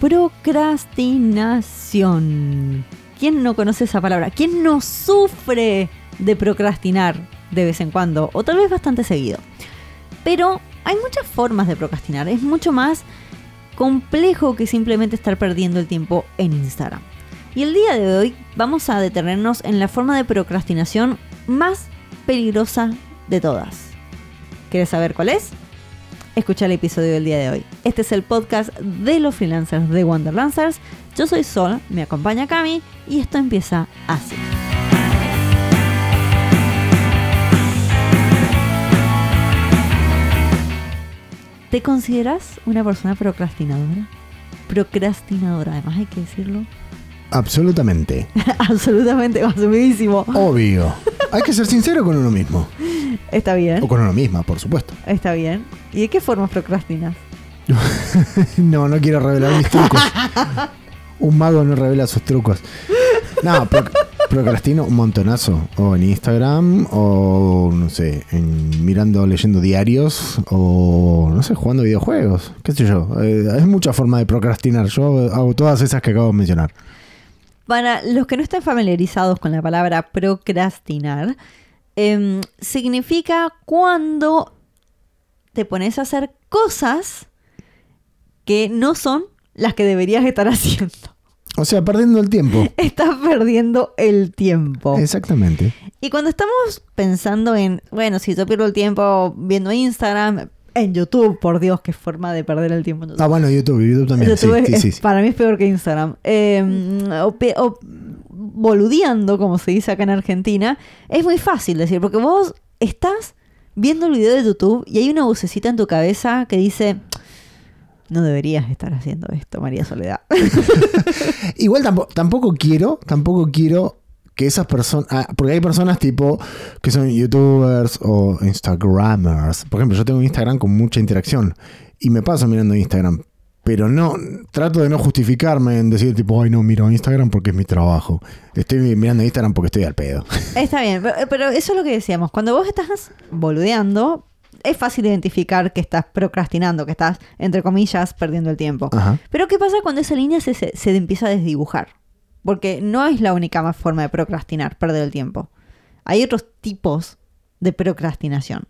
procrastinación. ¿Quién no conoce esa palabra? ¿Quién no sufre de procrastinar de vez en cuando? O tal vez bastante seguido. Pero hay muchas formas de procrastinar. Es mucho más complejo que simplemente estar perdiendo el tiempo en Instagram. Y el día de hoy vamos a detenernos en la forma de procrastinación más peligrosa de todas. ¿Quieres saber cuál es? Escucha el episodio del día de hoy. Este es el podcast de los freelancers de Wonderlancers. Yo soy Sol, me acompaña Cami y esto empieza así. ¿Te consideras una persona procrastinadora? Procrastinadora, además hay que decirlo. Absolutamente. Absolutamente, asumidísimo. Obvio. Hay que ser sincero con uno mismo. Está bien. O con uno misma, por supuesto. Está bien. ¿Y de qué forma procrastinas? no, no quiero revelar mis trucos. Un mago no revela sus trucos. No, procrastino un montonazo. O en Instagram, o no sé, en mirando, leyendo diarios, o no sé, jugando videojuegos. ¿Qué sé yo? Eh, hay mucha forma de procrastinar. Yo hago todas esas que acabo de mencionar. Para los que no estén familiarizados con la palabra procrastinar, em, significa cuando te pones a hacer cosas que no son las que deberías estar haciendo. O sea, perdiendo el tiempo. Estás perdiendo el tiempo. Exactamente. Y cuando estamos pensando en, bueno, si yo pierdo el tiempo viendo Instagram, en YouTube, por Dios, qué forma de perder el tiempo. Ah, bueno, YouTube, YouTube también. sí, sí, Para mí es peor que Instagram. Em, o, boludeando, como se dice acá en Argentina, es muy fácil decir, porque vos estás viendo el video de YouTube y hay una vocecita en tu cabeza que dice, no deberías estar haciendo esto, María Soledad. Igual tampoco, quiero, tampoco quiero que esas personas, ah, porque hay personas tipo que son youtubers o instagramers. Por ejemplo, yo tengo Instagram con mucha interacción y me paso mirando Instagram, pero no, trato de no justificarme en decir tipo, ay no, miro Instagram porque es mi trabajo. Estoy mirando Instagram porque estoy al pedo. Está bien, pero eso es lo que decíamos. Cuando vos estás boludeando, es fácil identificar que estás procrastinando, que estás, entre comillas, perdiendo el tiempo. Pero ¿qué pasa cuando esa línea se, se, empieza a desdibujar? Porque no es la única forma de procrastinar, perder el tiempo. Hay otros tipos de procrastinación.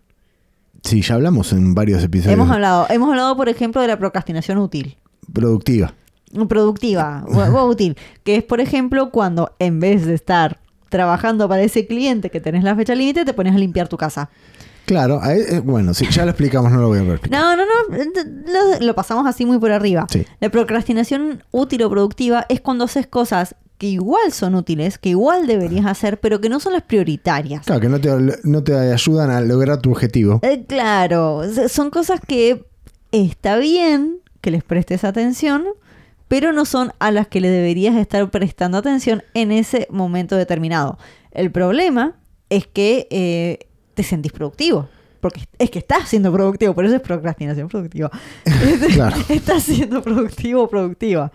Sí, ya hablamos en varios episodios. Hemos hablado, hemos hablado, por ejemplo, de la procrastinación útil. Productiva. Productiva, o, útil. Que es, por ejemplo, cuando en vez de estar trabajando para ese cliente que tenés la fecha límite, te pones a limpiar tu casa. Claro, eh, bueno, sí, ya lo explicamos, no lo voy a repetir. No, no, no, lo, pasamos así muy por arriba. La procrastinación útil o productiva es cuando haces cosas que igual son útiles, que igual deberías hacer, pero que no son las prioritarias. Claro, que no te, no te ayudan a lograr tu objetivo. Eh, claro, son cosas que está bien que les prestes atención, pero no son a las que le deberías estar prestando atención en ese momento determinado. El problema es que eh, te sentís productivo. Porque es que estás siendo productivo, por eso es procrastinación productiva. claro. Estás siendo productivo o productiva.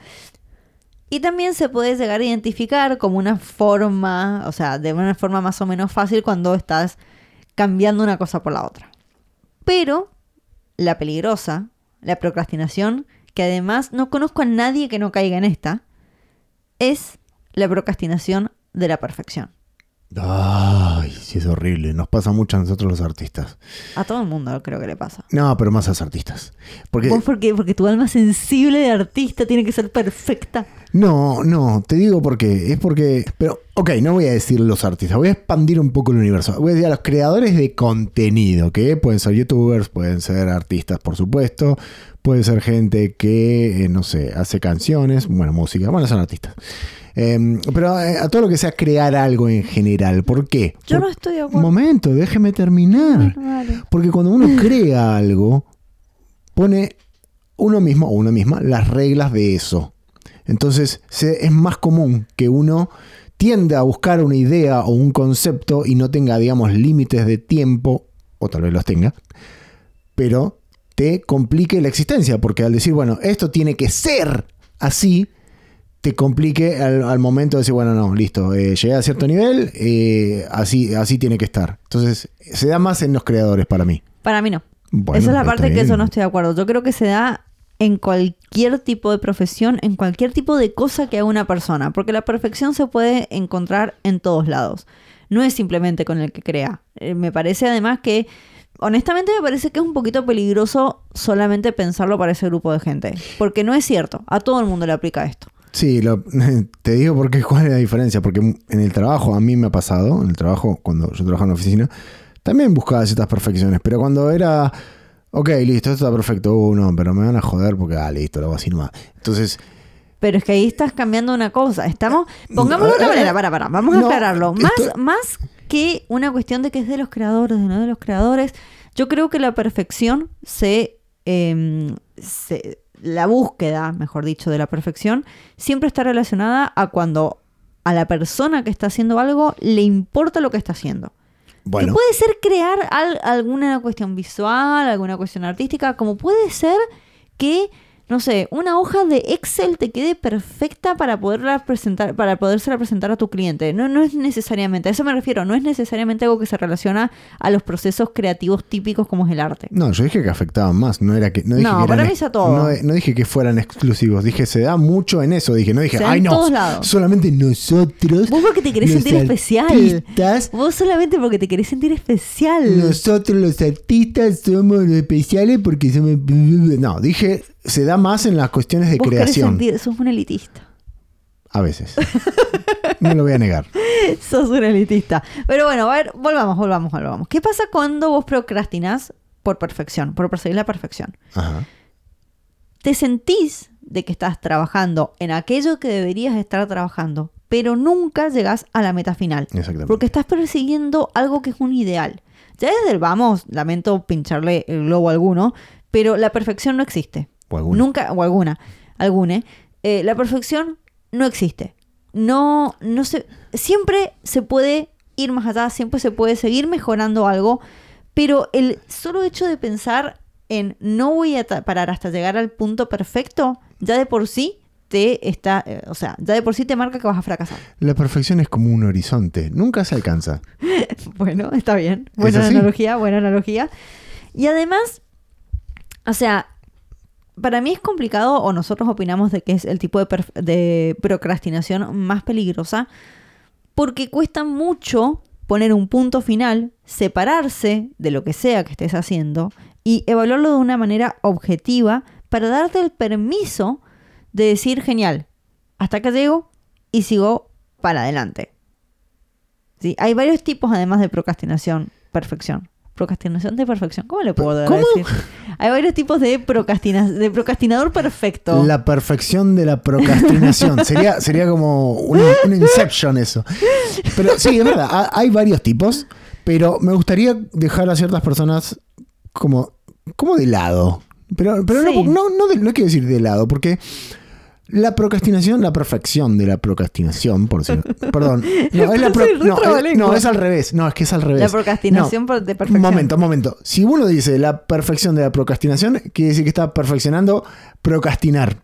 Y también se puede llegar a identificar como una forma, o sea, de una forma más o menos fácil cuando estás cambiando una cosa por la otra. Pero la peligrosa, la procrastinación, que además no conozco a nadie que no caiga en esta, es la procrastinación de la perfección. Ay, sí es horrible. Nos pasa mucho a nosotros los artistas. A todo el mundo creo que le pasa. No, pero más a los artistas. Porque, ¿Vos por qué? Porque tu alma sensible de artista tiene que ser perfecta. No, no, te digo por qué. Es porque. Pero, ok, no voy a decir los artistas, voy a expandir un poco el universo. Voy a decir a los creadores de contenido, que pueden ser youtubers, pueden ser artistas, por supuesto. Puede ser gente que, eh, no sé, hace canciones, bueno, música, bueno, son artistas. Em, pero eh, a, todo lo que sea crear algo en general. ¿Por qué? Yo no estoy de acuerdo. Un momento, déjeme terminar. Porque cuando uno crea algo, pone uno mismo o una misma las reglas de eso. Entonces es más común que uno tienda a buscar una idea o un concepto y no tenga, digamos, límites de tiempo, o tal vez los tenga, pero te complique la existencia, porque al decir, bueno, esto tiene que ser así, te complique al, momento de decir, bueno, no, listo, eh, llegué a cierto nivel, eh, así, así tiene que estar. Entonces, se da más en los creadores para mí. Para mí no. Esa es la parte que yo no estoy de acuerdo. Yo creo que se da en cualquier tipo de profesión, en cualquier tipo de cosa que haga una persona, porque la perfección se puede encontrar en todos lados. No es simplemente con el que crea. Eh, me parece además que, honestamente me parece que es un poquito peligroso solamente pensarlo para ese grupo de gente, porque no es cierto, a todo el mundo le aplica esto. Sí, te digo porque cuál es la diferencia, porque en el trabajo a mí me ha pasado, en el trabajo cuando yo trabajaba en la oficina, también buscaba ciertas perfecciones, pero cuando era, ok, listo, esto está perfecto, uh, no, pero me van a joder porque, ah, listo, lo hago así nomás. Entonces, Pero es que ahí estás cambiando una cosa. Estamos, pongámoslo de otra manera, para, para, vamos a No, aclararlo. Más, más que una cuestión de que es de los creadores, de no de los creadores, yo creo que la perfección se, em, se- la búsqueda, mejor dicho, de la perfección, siempre está relacionada a cuando a la persona que está haciendo algo le importa lo que está haciendo. Que puede ser crear al- alguna cuestión visual, alguna cuestión artística, como puede ser que, no sé, una hoja de Excel te quede perfecta para poderla presentar, para podérsela presentar a tu cliente. No, no es necesariamente, a eso me refiero, no es necesariamente algo que se relaciona a los procesos creativos típicos como es el arte. no, yo dije que afectaban más, no era que, no dije No, que eran para mí es a todo. No, no dije que fueran exclusivos, dije se da mucho en eso, dije, no dije, Se ay no, todos lados". solamente nosotros. Vos porque te querés sentir especial. artistas, Vos solamente porque te querés sentir especial. Nosotros los artistas somos especiales porque somos... No, dije, se da más en las cuestiones de Vos creación. sos un elitista. A veces. No lo voy a negar. Sos un elitista. Pero bueno, a ver, volvamos, volvamos, volvamos. ¿Qué pasa cuando vos procrastinás por perfección, por perseguir la perfección? Ajá. Te sentís de que estás trabajando en aquello que deberías estar trabajando, pero nunca llegás a la meta final. Exactamente. Porque estás persiguiendo algo que es un ideal. Ya desde el vamos, lamento pincharle el globo a alguno, pero la perfección no existe. O alguna. Nunca, o alguna, alguna. eh, la perfección no existe. No, no se, siempre se puede ir más allá, siempre se puede seguir mejorando algo, pero el solo hecho de pensar en no voy a parar hasta llegar al punto perfecto, ya de por sí te está, eh, o sea, ya de por sí te marca que vas a fracasar. La perfección es como un horizonte. Nunca se alcanza. Bueno, está bien. Buena analogía, buena analogía. Y además, o sea, para mí es complicado, o nosotros opinamos de que es el tipo de, procrastinación más peligrosa, porque cuesta mucho poner un punto final, separarse de lo que sea que estés haciendo y evaluarlo de una manera objetiva para darte el permiso de decir, genial, hasta acá llego y sigo para adelante. ¿Sí? Hay varios tipos además de procrastinación, perfección. Procrastinación de perfección, ¿cómo le puedo ¿Cómo? decir? Hay varios tipos de, procrastina de procrastinador perfecto. La perfección de la procrastinación. sería, sería como un, un inception eso. Pero sí, es verdad. ha- Hay varios tipos. Pero me gustaría dejar a ciertas personas como, como de lado. Pero, pero Sí. no, no, no, de- no quiero decir de lado, porque la procrastinación, la perfección de la procrastinación, por decir. Perdón. No, es la pro- no, es, trabalengua. no, es al revés. No, es que es al revés. La procrastinación No. por- de perfección. Momento, momento. Si uno dice la perfección de la procrastinación, quiere decir que está perfeccionando procrastinar.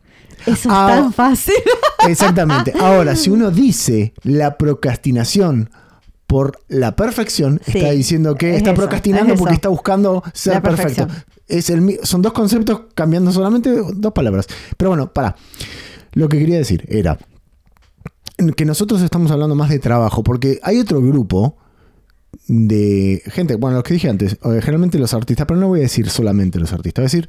Eso Ah, es tan fácil. Exactamente. Ahora, si uno dice la procrastinación por la perfección, Sí, está diciendo que es está eso, procrastinando es porque está buscando ser perfecto. Es el, son dos conceptos cambiando solamente dos palabras. Pero bueno, para. Lo que quería decir era que nosotros estamos hablando más de trabajo, porque hay otro grupo de gente, bueno, lo que dije antes, eh, generalmente los artistas, pero no voy a decir solamente los artistas, voy decir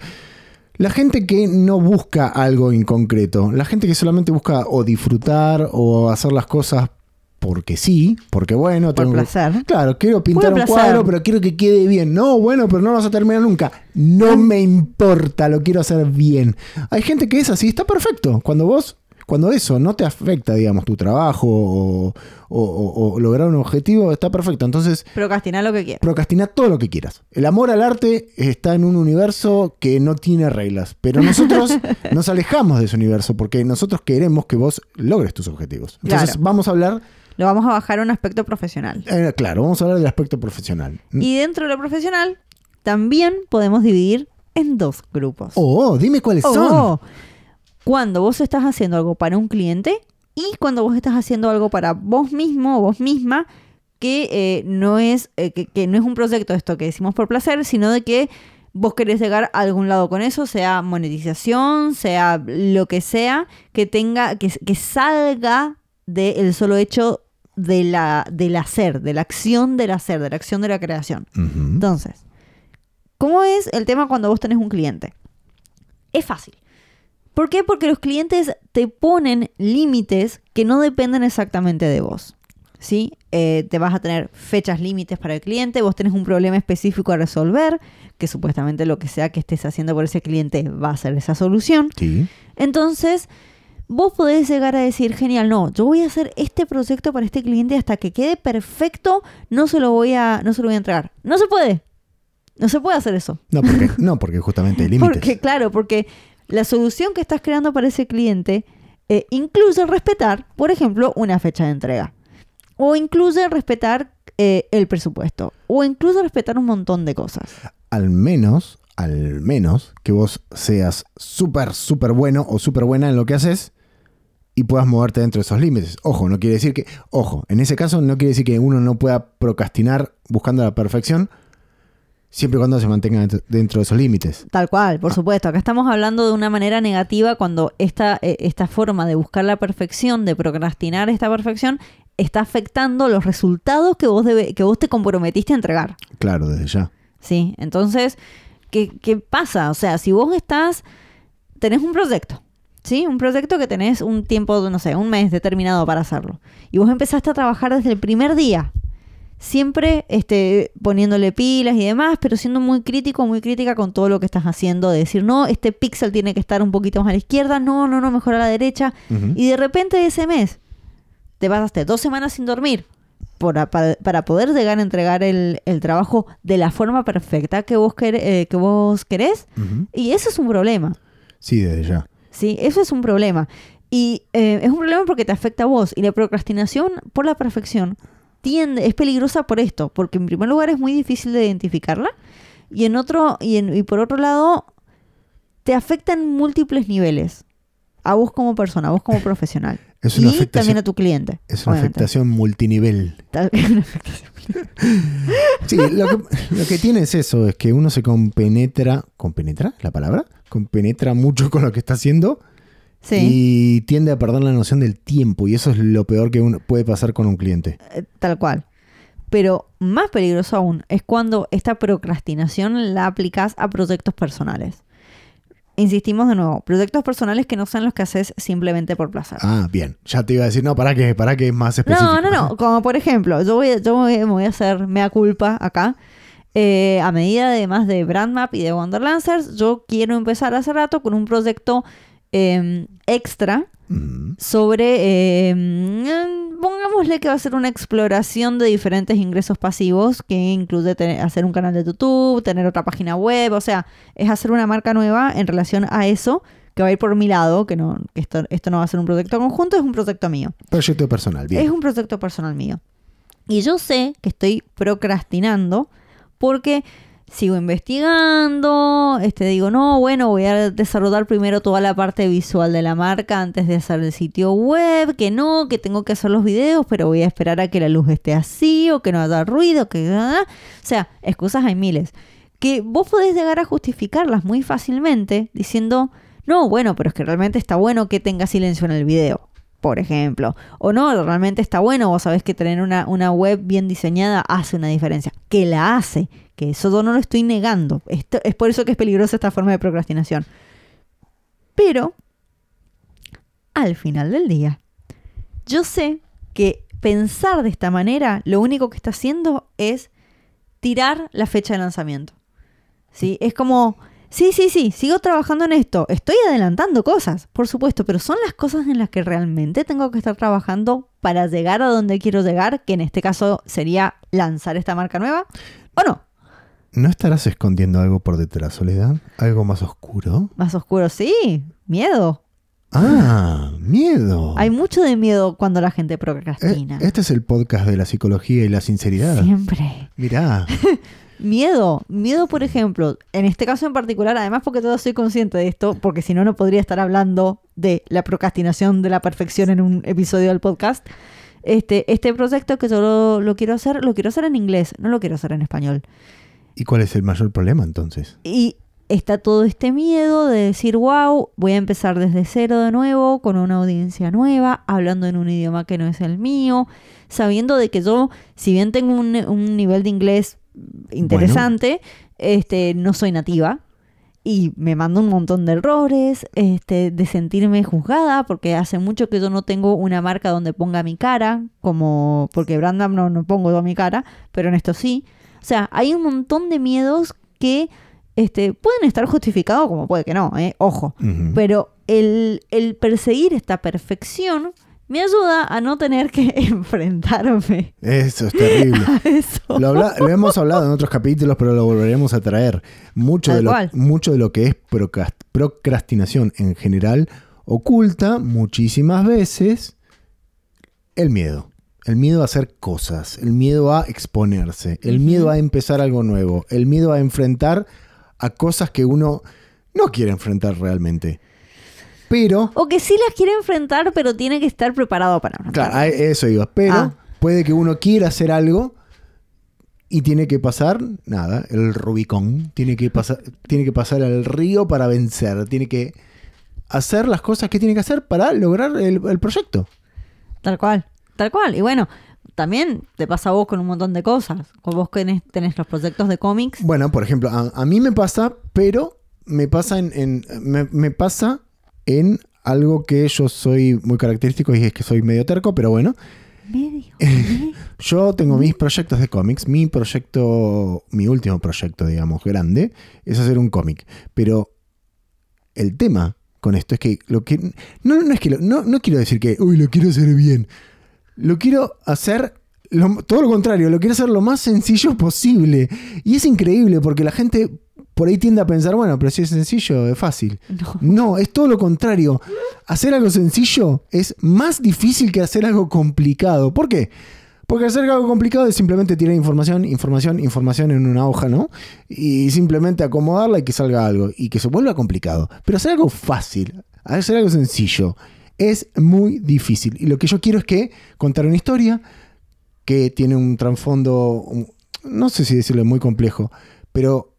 la gente que no busca algo en concreto, la gente que solamente busca o disfrutar o hacer las cosas porque sí, porque bueno, Por tengo- placer. Claro, quiero pintar un placer. cuadro, pero quiero que quede bien. No, bueno, pero no vas a terminar nunca. No me importa, lo quiero hacer bien. Hay gente que es así, está perfecto. Cuando vos, cuando eso no te afecta, digamos, tu trabajo o, o- o- o lograr un objetivo, está perfecto. Entonces, Procrastinar lo que quieras. procrastina todo lo que quieras. El amor al arte está en un universo que no tiene reglas, pero nosotros nos alejamos de ese universo porque nosotros queremos que vos logres tus objetivos. Entonces, Claro. vamos a hablar, Lo vamos a bajar a un aspecto profesional. eh, claro, vamos a hablar del aspecto profesional. Y dentro de lo profesional, también podemos dividir en dos grupos. Oh, dime cuáles son. Oh, cuando vos estás haciendo algo para un cliente y cuando vos estás haciendo algo para vos mismo o vos misma que eh, no es eh, que, que no es un proyecto esto que decimos por placer, sino de que vos querés llegar a algún lado con eso, sea monetización, sea lo que sea, que tenga, que, que salga del solo hecho de la, del hacer, de la acción del hacer, de la acción de la creación. Entonces, ¿cómo es el tema cuando vos tenés un cliente? Es fácil. ¿Por qué? Porque los clientes te ponen límites que no dependen exactamente de vos. ¿Sí? Eh, te vas a tener fechas límites para el cliente, vos tenés un problema específico a resolver, que supuestamente lo que sea que estés haciendo por ese cliente va a ser esa solución. Sí. Entonces, vos podés llegar a decir, genial, no, yo voy a hacer este proyecto para este cliente hasta que quede perfecto, no se lo voy a, no se lo voy a entregar. No se puede. No se puede hacer eso. No, porque, no, porque justamente hay límites. Porque, claro, porque la solución que estás creando para ese cliente eh, incluye respetar, por ejemplo, una fecha de entrega. O incluye respetar eh, el presupuesto. O incluye respetar un montón de cosas. Al menos, al menos que vos seas súper, súper bueno o súper buena en lo que haces y puedas moverte dentro de esos límites. Ojo, no quiere decir que, ojo, en ese caso no quiere decir que uno no pueda procrastinar buscando la perfección siempre y cuando se mantenga dentro- de esos límites. Tal cual, por supuesto. Acá estamos hablando de una manera negativa cuando esta, eh, esta forma de buscar la perfección, de procrastinar esta perfección, está afectando los resultados que vos, debe- que vos te comprometiste a entregar. Claro, desde ya. ¿Sí? Entonces, ¿qué, qué pasa? O sea, si vos estás, tenés un proyecto, ¿sí? Un proyecto que tenés un tiempo, no sé, un mes determinado para hacerlo. Y vos empezaste a trabajar desde el primer día. Siempre este, poniéndole pilas y demás, pero siendo muy crítico, muy crítica con todo lo que estás haciendo. De decir, no, este píxel tiene que estar un poquito más a la izquierda, no, no, no, mejor a la derecha. Y de repente ese mes te pasaste dos semanas sin dormir para, para poder llegar a entregar el, el trabajo de la forma perfecta que vos, quer- eh, que vos querés. Y eso es un problema. Sí, desde ya. ¿Sí? Eso es un problema. Y eh, es un problema porque te afecta a vos. Y la procrastinación por la perfección tiende, es peligrosa por esto. Porque en primer lugar es muy difícil de identificarla. Y en otro, y, en- y por otro lado, te afecta en múltiples niveles. A vos como persona, a vos como profesional. Es una y afectación- también a tu cliente. Es una obviamente. afectación multinivel. Sí, lo que, lo que tiene es eso, es que uno se compenetra, ¿compenetra la palabra? Compenetra mucho con lo que está haciendo Sí, y tiende a perder la noción del tiempo y eso es lo peor que uno puede pasar con un cliente. eh, tal cual. Pero más peligroso aún es cuando esta procrastinación la aplicas a proyectos personales. Insistimos de nuevo, proyectos personales que no sean los que haces simplemente por placer. Ah, bien. Ya te iba a decir, no, para que, para que es más específico. No, no, no. Como por ejemplo, yo voy, yo me voy a hacer mea culpa acá. Eh, a medida de más de Brandmap y de Wonderlancers, yo quiero empezar hace rato con un proyecto eh, extra Mm, sobre, eh, mm, pongámosle que va a ser una exploración de diferentes ingresos pasivos que incluye tener- hacer un canal de YouTube, tener otra página web, o sea, es hacer una marca nueva en relación a eso que va a ir por mi lado, que no, que esto, esto no va a ser un proyecto conjunto, es un proyecto mío. Proyecto personal, bien. Es un proyecto personal mío. Y yo sé que estoy procrastinando porque sigo investigando, este digo, no, bueno, voy a desarrollar primero toda la parte visual de la marca antes de hacer el sitio web, que no, que tengo que hacer los videos, pero voy a esperar a que la luz esté así o que no haya ruido, que o sea, excusas hay miles. Que vos podés llegar a justificarlas muy fácilmente diciendo, no, bueno, pero es que realmente está bueno que tenga silencio en el video por ejemplo. O no, realmente está bueno, vos sabés que tener una, una web bien diseñada hace una diferencia. Que la hace, que eso no lo estoy negando. Esto, es por eso que es peligrosa esta forma de procrastinación. Pero, al final del día, yo sé que pensar de esta manera lo único que está haciendo es tirar la fecha de lanzamiento. ¿Sí? Es como, sí, sí, sí, sigo trabajando en esto, estoy adelantando cosas, por supuesto, pero son las cosas en las que realmente tengo que estar trabajando para llegar a donde quiero llegar, que en este caso sería lanzar esta marca nueva, ¿o no? ¿No estarás escondiendo algo por detrás, Soledad? ¿Algo más oscuro? Más oscuro, sí, miedo. Ah, miedo. Hay mucho de miedo cuando la gente Eh, procrastina. este es el podcast de la psicología y la sinceridad. Siempre. Mirá. Miedo, miedo por ejemplo, en este caso en particular, además porque todo soy consciente de esto, porque si no, no podría estar hablando de la procrastinación de la perfección en un episodio del podcast. Este, este proyecto que yo lo, lo quiero hacer, lo quiero hacer en inglés, no lo quiero hacer en español. ¿Y cuál es el mayor problema entonces? Y está todo este miedo de decir, wow, voy a empezar desde cero de nuevo, con una audiencia nueva, hablando en un idioma que no es el mío, sabiendo de que yo, si bien tengo un, un nivel de inglés interesante, este, no soy nativa. Y me mando un montón de errores, este, de sentirme juzgada, porque hace mucho que yo no tengo una marca donde ponga mi cara, como, porque Brandam no, no pongo yo mi cara, pero en esto sí. O sea, hay un montón de miedos que este, pueden estar justificados como puede que no, ¿eh? ojo. Pero el, el perseguir esta perfección me ayuda a no tener que enfrentarme Eso es terrible. a eso. Lo, habla- lo hemos hablado en otros capítulos, pero lo volveremos a traer. Mucho, Tal de lo, cual. mucho de lo que es procrast- procrastinación en general oculta muchísimas veces el miedo. El miedo a hacer cosas, el miedo a exponerse, el miedo a empezar algo nuevo, el miedo a enfrentar a cosas que uno no quiere enfrentar realmente. Pero, O que sí las quiere enfrentar, pero tiene que estar preparado para claro, a eso iba, pero Ah. puede que uno quiera hacer algo y tiene que pasar, nada, el Rubicón, tiene que pasar, tiene que pasar el río para vencer, tiene que hacer las cosas que tiene que hacer para lograr el, el proyecto. Tal cual, tal cual. Y bueno, también te pasa a vos con un montón de cosas. Con vos tenés, tenés los proyectos de cómics. Bueno, por ejemplo, a, a mí me pasa, pero me pasa en, en- me, me pasa en algo que yo soy muy característico y es que soy medio terco, pero bueno, Medio. medio. yo tengo mis proyectos de cómics, mi proyecto, mi último proyecto, digamos, grande, es hacer un cómic, pero el tema con esto es que lo que no, no es que lo- no, no quiero decir que uy lo quiero hacer bien, lo quiero hacer lo- todo lo contrario, lo quiero hacer lo más sencillo posible y es increíble porque la gente por ahí tiende a pensar bueno, pero si es sencillo es fácil. No. No, es todo lo contrario. Hacer algo sencillo es más difícil que hacer algo complicado. ¿Por qué? Porque hacer algo complicado es simplemente tirar información, información, información en una hoja, ¿no? Y simplemente acomodarla y que salga algo y que se vuelva complicado. Pero hacer algo fácil, hacer algo sencillo, es muy difícil. Y lo que yo quiero es que contar una historia que tiene un trasfondo, no sé si decirlo muy complejo, pero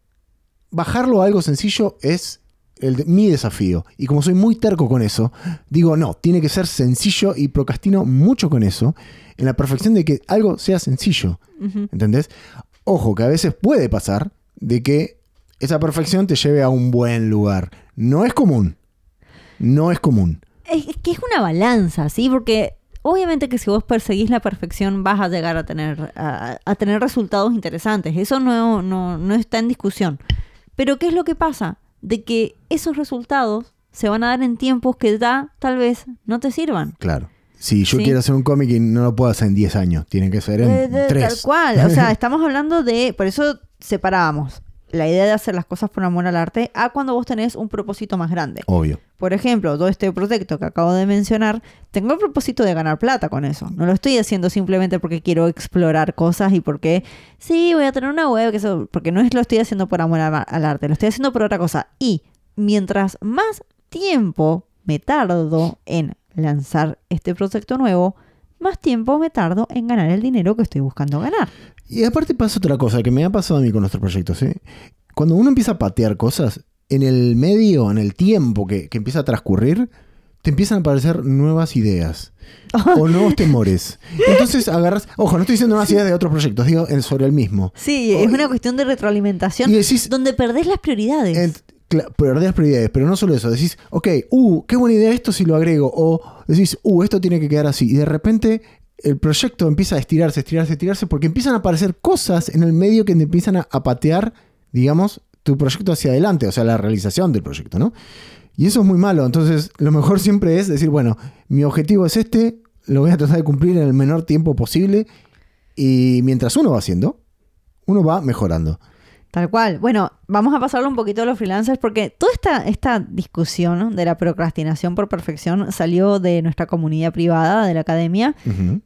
bajarlo a algo sencillo es el de- mi desafío. Y como soy muy terco con eso, digo, no, tiene que ser sencillo y procrastino mucho con eso, en la perfección de que algo sea sencillo. ¿Entendés? Ojo, que a veces puede pasar de que esa perfección te lleve a un buen lugar. No es común. No es común. Es que es una balanza, ¿sí? Porque obviamente que si vos perseguís la perfección vas a llegar a tener, a, a tener resultados interesantes. Eso no, no, no está en discusión. Pero ¿qué es lo que pasa? De que esos resultados se van a dar en tiempos que ya tal vez no te sirvan. Claro. Si yo Sí. quiero hacer un cómic y no lo puedo hacer en 10 años, tiene que ser en Eh, de- 3. Tal cual. O sea, estamos hablando de. Por eso separábamos la idea de hacer las cosas por amor al arte a cuando vos tenés un propósito más grande. Obvio. Por ejemplo, todo este proyecto que acabo de mencionar, tengo el propósito de ganar plata con eso. No lo estoy haciendo simplemente porque quiero explorar cosas y porque, sí, voy a tener una web, que eso, porque no es lo estoy haciendo por amor a- al arte, lo estoy haciendo por otra cosa. Y mientras más tiempo me tardo en lanzar este proyecto nuevo, más tiempo me tardo en ganar el dinero que estoy buscando ganar. Y aparte pasa otra cosa que me ha pasado a mí con nuestros proyectos. ¿eh? Cuando uno empieza a patear cosas, en el medio, en el tiempo que, que empieza a transcurrir, te empiezan a aparecer nuevas ideas o nuevos temores. Entonces agarras, ojo, no estoy diciendo nuevas ideas de otros proyectos, digo sobre el mismo. Sí, es una cuestión de retroalimentación Y decís, donde perdés las prioridades. Perdés prioridades, pero no solo eso, decís, ok, uh, qué buena idea esto si lo agrego, o decís, uh, esto tiene que quedar así, y de repente el proyecto empieza a estirarse, estirarse, estirarse, porque empiezan a aparecer cosas en el medio que empiezan a, a patear, digamos, tu proyecto hacia adelante, o sea, la realización del proyecto, ¿no? Y eso es muy malo, entonces lo mejor siempre es decir, bueno, mi objetivo es este, lo voy a tratar de cumplir en el menor tiempo posible, y mientras uno va haciendo, uno va mejorando. Tal cual. Bueno, vamos a pasarlo un poquito a los freelancers porque toda esta, esta discusión de la procrastinación por perfección salió de nuestra comunidad privada de la academia,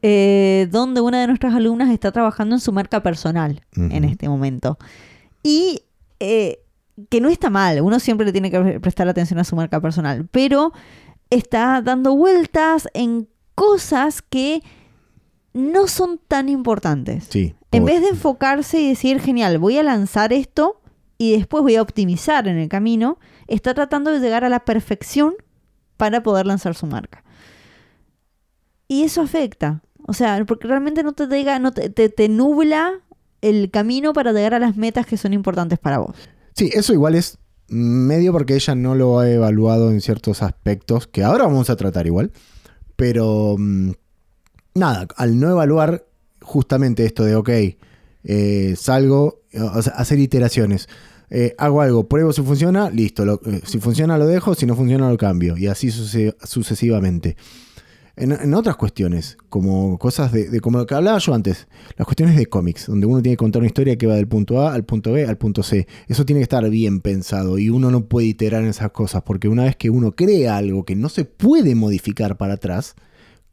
eh, donde una de nuestras alumnas está trabajando en su marca personal en este momento. Y eh, que no está mal, uno siempre le tiene que pre- prestar atención a su marca personal, pero está dando vueltas en cosas que no son tan importantes. Sí. En vez de enfocarse y decir, genial, voy a lanzar esto y después voy a optimizar en el camino, está tratando de llegar a la perfección para poder lanzar su marca. Y eso afecta. O sea, porque realmente no te llega, no te, te- te nubla el camino para llegar a las metas que son importantes para vos. Sí, eso igual es medio porque ella no lo ha evaluado en ciertos aspectos que ahora vamos a tratar igual. Pero mm, nada, al no evaluar justamente esto de, ok, eh, salgo, hacer iteraciones. Eh, hago algo, pruebo si funciona, listo. eh, si funciona lo dejo, si no funciona lo cambio. Y así suce- sucesivamente. En, en otras cuestiones, como cosas de, de- como lo que hablaba yo antes, las cuestiones de cómics, donde uno tiene que contar una historia que va del punto A al punto B al punto C. Eso tiene que estar bien pensado y uno no puede iterar en esas cosas, porque una vez que uno crea algo que no se puede modificar para atrás,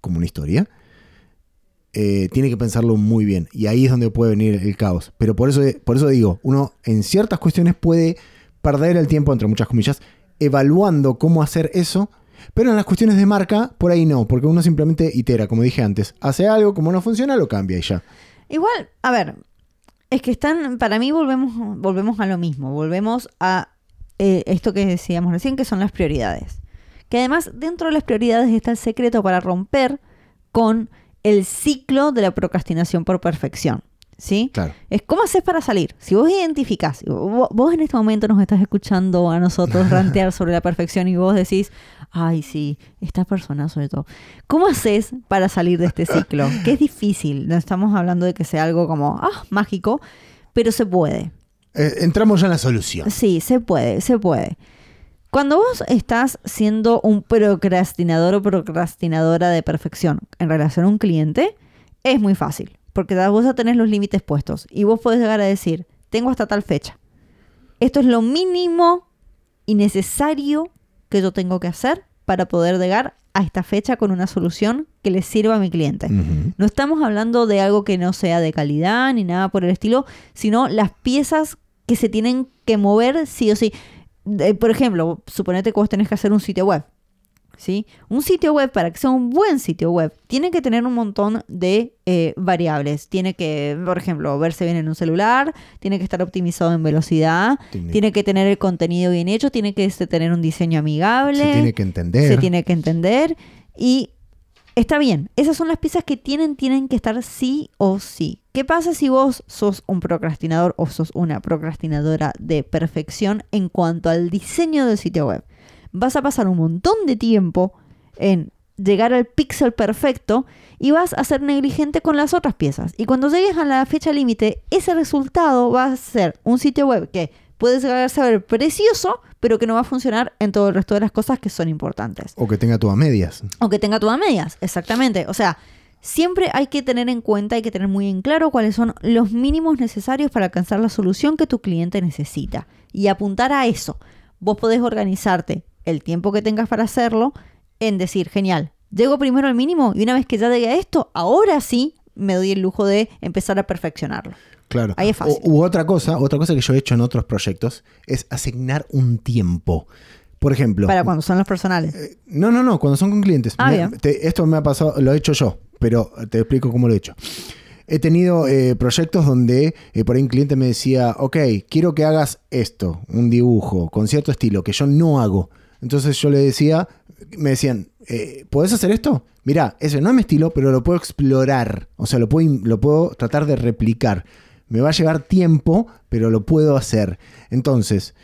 como una historia, eh, tiene que pensarlo muy bien. Y ahí es donde puede venir el caos. Pero por eso, por eso digo, uno en ciertas cuestiones puede perder el tiempo, entre muchas comillas, evaluando cómo hacer eso. Pero en las cuestiones de marca, por ahí no, porque uno simplemente itera, como dije antes. Hace algo, como no funciona, lo cambia y ya. Igual, a ver, es que están, para mí volvemos, volvemos a lo mismo, volvemos a eh, esto que decíamos recién, que son las prioridades. Que además dentro de las prioridades está el secreto para romper con el ciclo de la procrastinación por perfección. ¿Sí? Claro. Es cómo haces para salir. Si vos identificás, vos, vos en este momento nos estás escuchando a nosotros rantear sobre la perfección y vos decís, ay, sí, esta persona sobre todo. ¿Cómo haces para salir de este ciclo? Que es difícil. No estamos hablando de que sea algo como, ah, mágico, pero se puede. Eh, entramos ya en la solución. Sí, se puede, se puede. Cuando vos estás siendo un procrastinador o procrastinadora de perfección en relación a un cliente, es muy fácil, porque vos ya tenés los límites puestos y vos podés llegar a decir, tengo hasta tal fecha. Esto es lo mínimo y necesario que yo tengo que hacer para poder llegar a esta fecha con una solución que le sirva a mi cliente. No estamos hablando de algo que no sea de calidad ni nada por el estilo, sino las piezas que se tienen que mover sí o sí. De- por ejemplo, suponete que vos tenés que hacer un sitio web. ¿sí? Un sitio web, para que sea un buen sitio web, tiene que tener un montón de eh, variables. Tiene que, por ejemplo, verse bien en un celular, tiene que estar optimizado en velocidad, Tiene- tiene que tener el contenido bien hecho, tiene que tener un diseño amigable Se tiene que entender. se tiene que entender y está bien. Esas son las piezas que tienen, tienen que estar sí o sí. ¿Qué pasa si vos sos un procrastinador o sos una procrastinadora de perfección en cuanto al diseño del sitio web? Vas a pasar un montón de tiempo en llegar al píxel perfecto y vas a ser negligente con las otras piezas. Y cuando llegues a la fecha límite, ese resultado va a ser un sitio web que puede llegar a ser precioso, pero que no va a funcionar en todo el resto de las cosas que son importantes. O que tenga todas medias. O que tenga todas medias, exactamente. O sea, siempre hay que tener en cuenta, hay que tener muy en claro cuáles son los mínimos necesarios para alcanzar la solución que tu cliente necesita. Y apuntar a eso. Vos podés organizarte el tiempo que tengas para hacerlo en decir, genial, llego primero al mínimo y una vez que ya llegué a esto, ahora sí me doy el lujo de empezar a perfeccionarlo. Claro. Ahí es fácil. O- u otra cosa, otra cosa que yo he hecho en otros proyectos es asignar un tiempo. Por ejemplo. Para cuando son los personales. eh, No, no, no, cuando son con clientes. Ah, Me- te- esto me ha pasado, lo he hecho yo, pero te explico cómo lo he hecho. He tenido eh, proyectos donde eh, por ahí un cliente me decía, ok, quiero que hagas esto, un dibujo con cierto estilo que yo no hago. Entonces yo le decía, me decían, eh, ¿podés hacer esto? Mirá, ese no es mi estilo, pero lo puedo explorar. O sea, lo puedo, lo puedo tratar de replicar. Me va a llevar tiempo, pero lo puedo hacer. Entonces,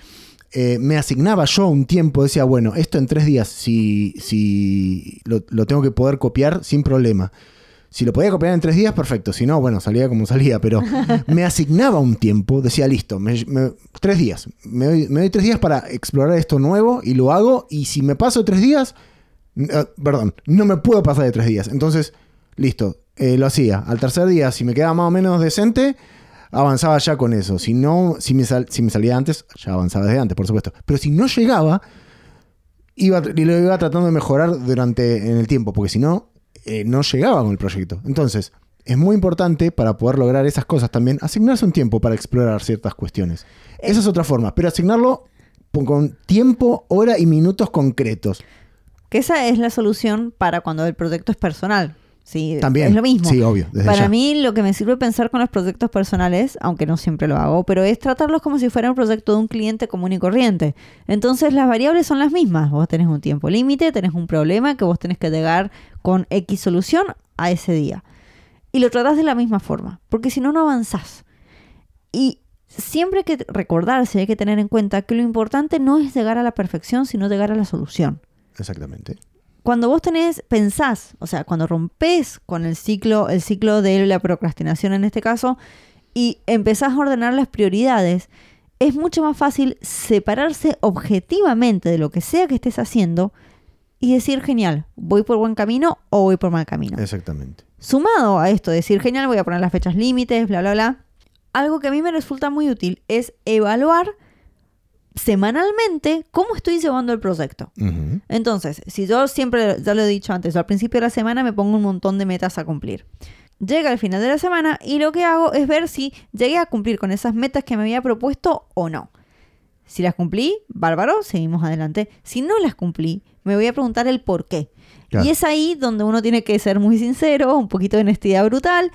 eh, me asignaba yo un tiempo, decía, bueno, esto en tres días, si, si lo, lo tengo que poder copiar sin problema. Si lo podía copiar en tres días, perfecto. Si no, bueno, salía como salía, pero me asignaba un tiempo, decía, listo, me- me- tres días. Me doy, me doy tres días para explorar esto nuevo y lo hago. Y si me paso tres días, eh, perdón, no me puedo pasar de tres días. Entonces, listo, eh, lo hacía. Al tercer día, si me quedaba más o menos decente, avanzaba ya con eso. Si no, si me, salía antes, ya avanzaba desde antes, por supuesto. Pero si no llegaba, iba, y lo iba tratando de mejorar durante en el tiempo, porque si no, eh, no llegaba con el proyecto. Entonces, es muy importante para poder lograr esas cosas también, asignarse un tiempo para explorar ciertas cuestiones. Esa es otra forma, pero asignarlo con tiempo, hora y minutos concretos. Que esa es la solución para cuando el proyecto es personal. Sí, También. es lo mismo. Sí, obvio. Para ya. mí lo que me sirve pensar con los proyectos personales, aunque no siempre lo hago, pero es tratarlos como si fuera un proyecto de un cliente común y corriente. Entonces las variables son las mismas. Vos tenés un tiempo límite, tenés un problema que vos tenés que llegar con X solución a ese día. Y lo tratás de la misma forma, porque si no, no avanzás. Y siempre hay que recordarse, hay que tener en cuenta que lo importante no es llegar a la perfección, sino llegar a la solución Exactamente. Cuando vos tenés, pensás, o sea, cuando rompes con el ciclo, el ciclo de la procrastinación en este caso, y empezás a ordenar las prioridades, es mucho más fácil separarse objetivamente de lo que sea que estés haciendo y decir, genial, voy por buen camino o voy por mal camino. Exactamente. Sumado a esto, decir, genial, voy a poner las fechas límites, bla, bla, bla, algo que a mí me resulta muy útil es evaluar semanalmente cómo estoy llevando el proyecto. Entonces, si yo siempre, ya lo he dicho antes, yo al principio de la semana me pongo un montón de metas a cumplir. Llega el final de la semana y lo que hago es ver si llegué a cumplir con esas metas que me había propuesto o no. Si las cumplí, bárbaro, seguimos adelante. Si no las cumplí, me voy a preguntar el por qué. Claro. Y es ahí donde uno tiene que ser muy sincero, un poquito de honestidad brutal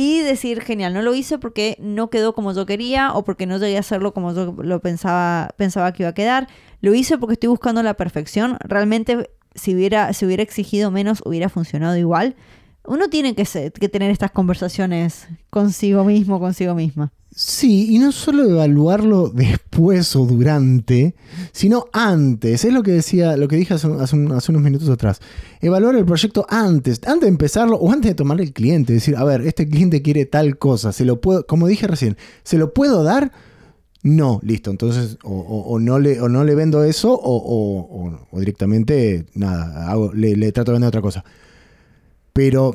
y decir, genial, no lo hice porque no quedó como yo quería o porque no llegué a hacerlo como yo lo pensaba, pensaba que iba a quedar. Lo hice porque estoy buscando la perfección. Realmente, si hubiera, si hubiera exigido menos, hubiera funcionado igual. Uno tiene que, se- que tener estas conversaciones consigo mismo, consigo misma. Sí, y no solo evaluarlo después o durante, sino antes. Es lo que decía, lo que dije hace, hace un- hace unos minutos atrás. Evaluar el proyecto antes, antes de empezarlo o antes de tomarle el cliente. Decir, a ver, este cliente quiere tal cosa, se lo puedo, como dije recién, ¿se lo puedo dar? No, listo. Entonces, o, no, le, o no le vendo eso, o, directamente, nada, le, le trato de vender otra cosa. Pero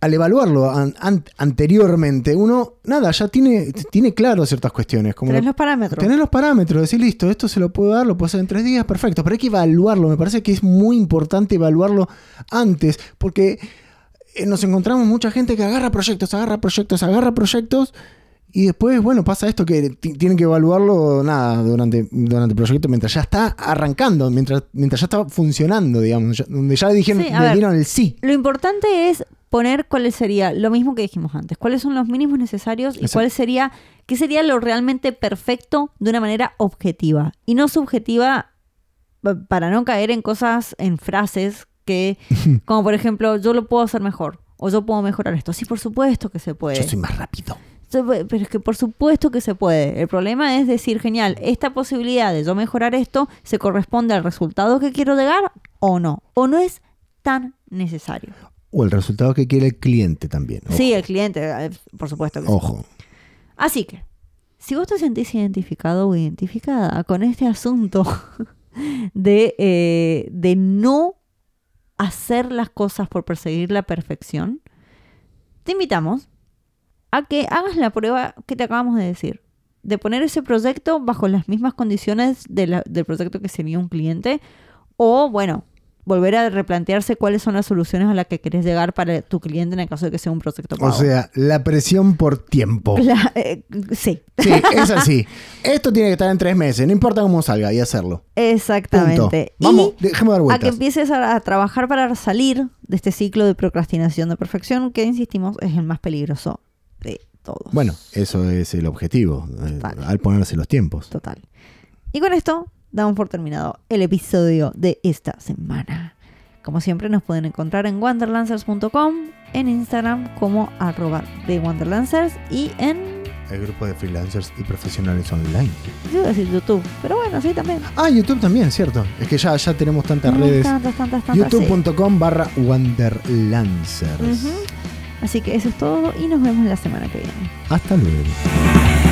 al evaluarlo an- an- anteriormente, uno, nada, ya tiene, tiene claro ciertas cuestiones. Como Tenés los parámetros. tener los parámetros, decir, listo, esto se lo puedo dar, lo puedo hacer en tres días, perfecto. Pero hay que evaluarlo, me parece que es muy importante evaluarlo antes, porque eh, nos encontramos mucha gente que agarra proyectos, agarra proyectos, agarra proyectos. Y después, bueno, pasa esto que ti- tienen que evaluarlo, nada, durante, durante el proyecto, mientras ya está arrancando, mientras, mientras ya está funcionando, digamos, ya- donde ya le dijeron, Sí, le ver. dieron el sí. Lo importante es poner cuál sería lo mismo que dijimos antes, cuáles son los mínimos necesarios y Exacto. cuál sería qué sería lo realmente perfecto de una manera objetiva y no subjetiva pa- para no caer en cosas en frases que como por ejemplo, yo lo puedo hacer mejor o yo puedo mejorar esto. Sí, por supuesto que se puede. Yo soy más rápido. Pero es que por supuesto que se puede. El problema es decir, genial, esta posibilidad de yo mejorar esto se corresponde al resultado que quiero llegar o no. O no es tan necesario. O el resultado que quiere el cliente también. Ojo. Sí, el cliente, eh, por supuesto que sí. Ojo. Así que, si vos te sentís identificado o identificada con este asunto de, eh, de no hacer las cosas por perseguir la perfección, te invitamos a que hagas la prueba que te acabamos de decir. De poner ese proyecto bajo las mismas condiciones de la- del proyecto que sería un cliente. O, bueno, volver a replantearse cuáles son las soluciones a las que querés llegar para tu cliente en el caso de que sea un proyecto O pago. sea, la presión por tiempo. La- eh, sí, Sí, es así. Esto tiene que estar en tres meses, no importa cómo salga, y hacerlo. Punto. exactamente. Vamos, y dejemos dar a que vueltas. empieces a, a trabajar para salir de este ciclo de procrastinación de perfección, que insistimos es el más peligroso todos. Bueno, eso es el objetivo, eh, Total. al ponerse los tiempos. Total. Y con esto damos por terminado el episodio de esta semana. Como siempre nos pueden encontrar en wanderlancers.com, en Instagram como arroba de wanderlancers y en, El grupo de freelancers y profesionales online. yo iba a decir YouTube, pero bueno, sí también. Ah, YouTube también, cierto. Es que ya, ya tenemos tantas redes. Tantas, tantas, tantas. sí. youtube.com barra wanderlancers. Ujú. Así que eso es todo y nos vemos la semana que viene. Hasta luego.